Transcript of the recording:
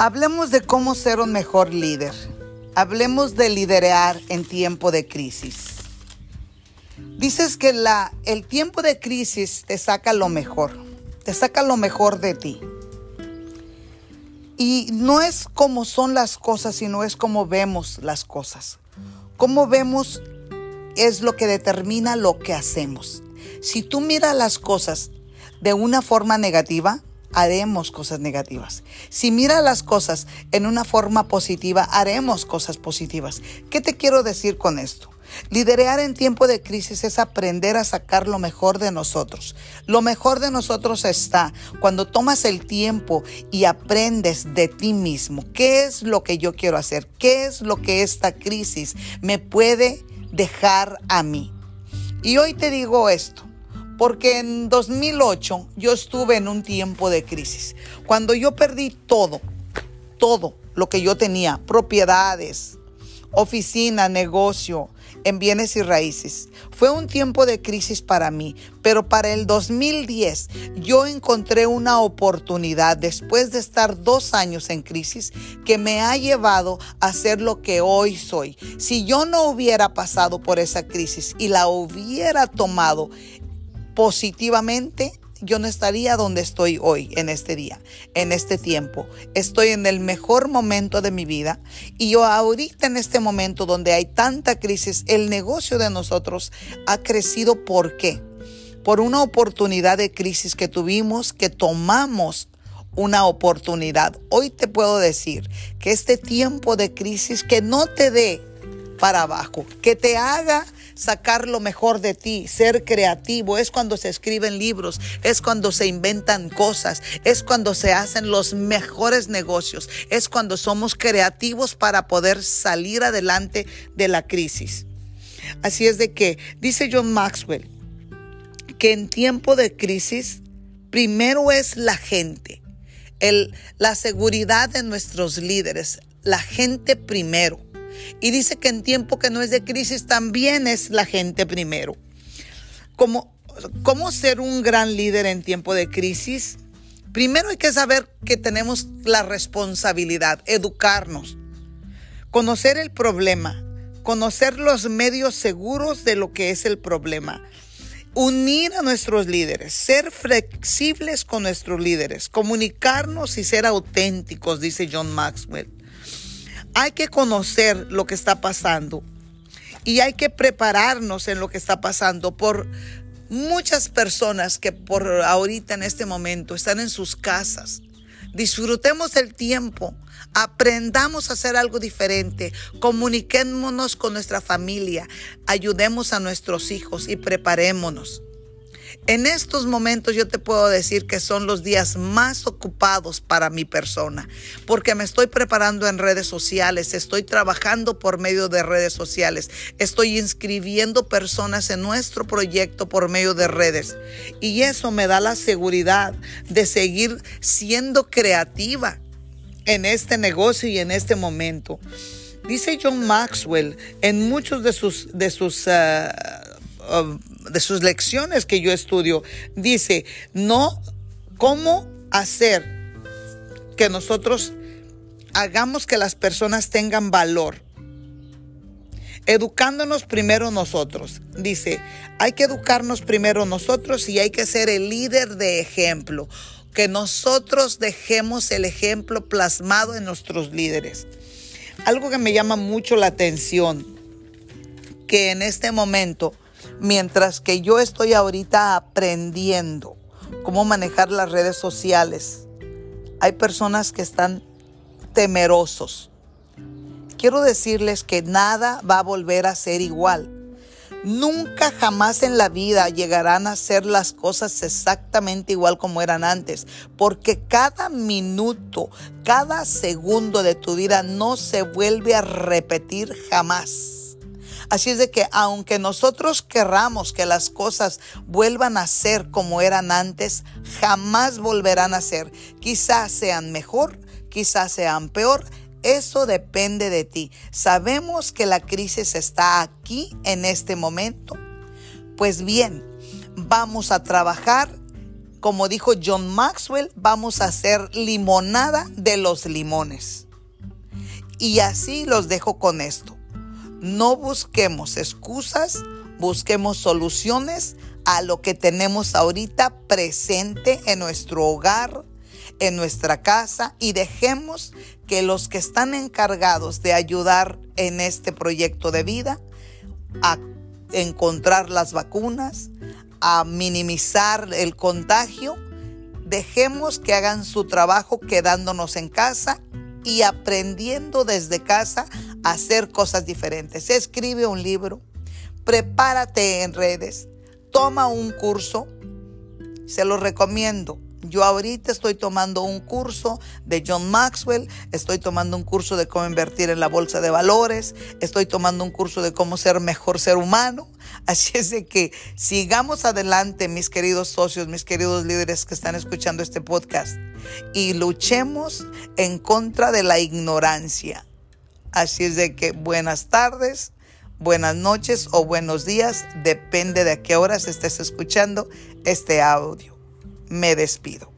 Hablemos de cómo ser un mejor líder. Hablemos de liderar en tiempo de crisis. Dices que la, el tiempo de crisis te saca lo mejor, te saca lo mejor de ti. Y no es como son las cosas, sino es como vemos las cosas. Cómo vemos es lo que determina lo que hacemos. Si tú miras las cosas de una forma negativa, haremos cosas negativas. Si miras las cosas en una forma positiva, haremos cosas positivas. ¿Qué te quiero decir con esto? Liderear en tiempo de crisis es aprender a sacar lo mejor de nosotros. Lo mejor de nosotros está cuando tomas el tiempo y aprendes de ti mismo. ¿Qué es lo que yo quiero hacer? ¿Qué es lo que esta crisis me puede dejar a mí? Y hoy te digo esto. Porque en 2008 yo estuve en un tiempo de crisis. Cuando yo perdí todo, todo lo que yo tenía, propiedades, oficina, negocio, en bienes y raíces. Fue un tiempo de crisis para mí, pero para el 2010 yo encontré una oportunidad después de estar dos años en crisis que me ha llevado a ser lo que hoy soy. Si yo no hubiera pasado por esa crisis y la hubiera tomado positivamente, yo no estaría donde estoy hoy, en este día, en este tiempo. Estoy en el mejor momento de mi vida y yo ahorita en este momento donde hay tanta crisis, el negocio de nosotros ha crecido. ¿Por qué? Por una oportunidad de crisis que tuvimos, que tomamos una oportunidad. Hoy te puedo decir que este tiempo de crisis que no te dé para abajo, que te haga sacar lo mejor de ti, ser creativo. Es cuando se escriben libros, es cuando se inventan cosas, es cuando se hacen los mejores negocios, es cuando somos creativos para poder salir adelante de la crisis. Así es de que, dice John Maxwell, que en tiempo de crisis, primero es la gente, la seguridad de nuestros líderes, la gente primero. Y dice que en tiempo que no es de crisis también es la gente primero. ¿Cómo, cómo ser un gran líder en tiempo de crisis? Primero hay que saber que tenemos la responsabilidad, educarnos, conocer el problema, conocer los medios seguros de lo que es el problema, unir a nuestros líderes, ser flexibles con nuestros líderes, comunicarnos y ser auténticos, dice John Maxwell. Hay que conocer lo que está pasando y hay que prepararnos en lo que está pasando por muchas personas que por ahorita en este momento están en sus casas. Disfrutemos el tiempo, aprendamos a hacer algo diferente, comuniquémonos con nuestra familia, ayudemos a nuestros hijos y preparémonos. En estos momentos yo te puedo decir que son los días más ocupados para mi persona, porque me estoy preparando en redes sociales, estoy trabajando por medio de redes sociales, estoy inscribiendo personas en nuestro proyecto por medio de redes. Y eso me da la seguridad de seguir siendo creativa en este negocio y en este momento. Dice John Maxwell en muchos de sus, de sus ah, de sus lecciones que yo estudio, dice, no, ¿cómo hacer que nosotros hagamos que las personas tengan valor? Educándonos primero nosotros. Dice, hay que educarnos primero nosotros y hay que ser el líder de ejemplo. Que nosotros dejemos el ejemplo plasmado en nuestros líderes. Algo que me llama mucho la atención, que en este momento Mientras que yo estoy ahorita aprendiendo cómo manejar las redes sociales, hay personas que están temerosos. Quiero decirles que nada va a volver a ser igual. Nunca jamás en la vida llegarán a ser las cosas exactamente igual como eran antes, porque cada minuto, cada segundo de tu vida no se vuelve a repetir jamás. Así es de que aunque nosotros querramos que las cosas vuelvan a ser como eran antes, jamás volverán a ser. Quizás sean mejor, quizás sean peor. Eso depende de ti. Sabemos que la crisis está aquí en este momento. Pues bien, vamos a trabajar como dijo John Maxwell, vamos a hacer limonada de los limones. Y así los dejo con esto. No busquemos excusas, busquemos soluciones a lo que tenemos ahorita presente en nuestro hogar, en nuestra casa y dejemos que los que están encargados de ayudar en este proyecto de vida a encontrar las vacunas, a minimizar el contagio, dejemos que hagan su trabajo quedándonos en casa y aprendiendo desde casa hacer cosas diferentes. Escribe un libro, prepárate en redes, toma un curso, se lo recomiendo. Yo ahorita estoy tomando un curso de John Maxwell, estoy tomando un curso de cómo invertir en la bolsa de valores, estoy tomando un curso de cómo ser mejor ser humano. Así es de que sigamos adelante, mis queridos socios, mis queridos líderes que están escuchando este podcast, y luchemos en contra de la ignorancia. Así es de que buenas tardes, buenas noches o buenos días, depende de a qué horas estés escuchando este audio me despido.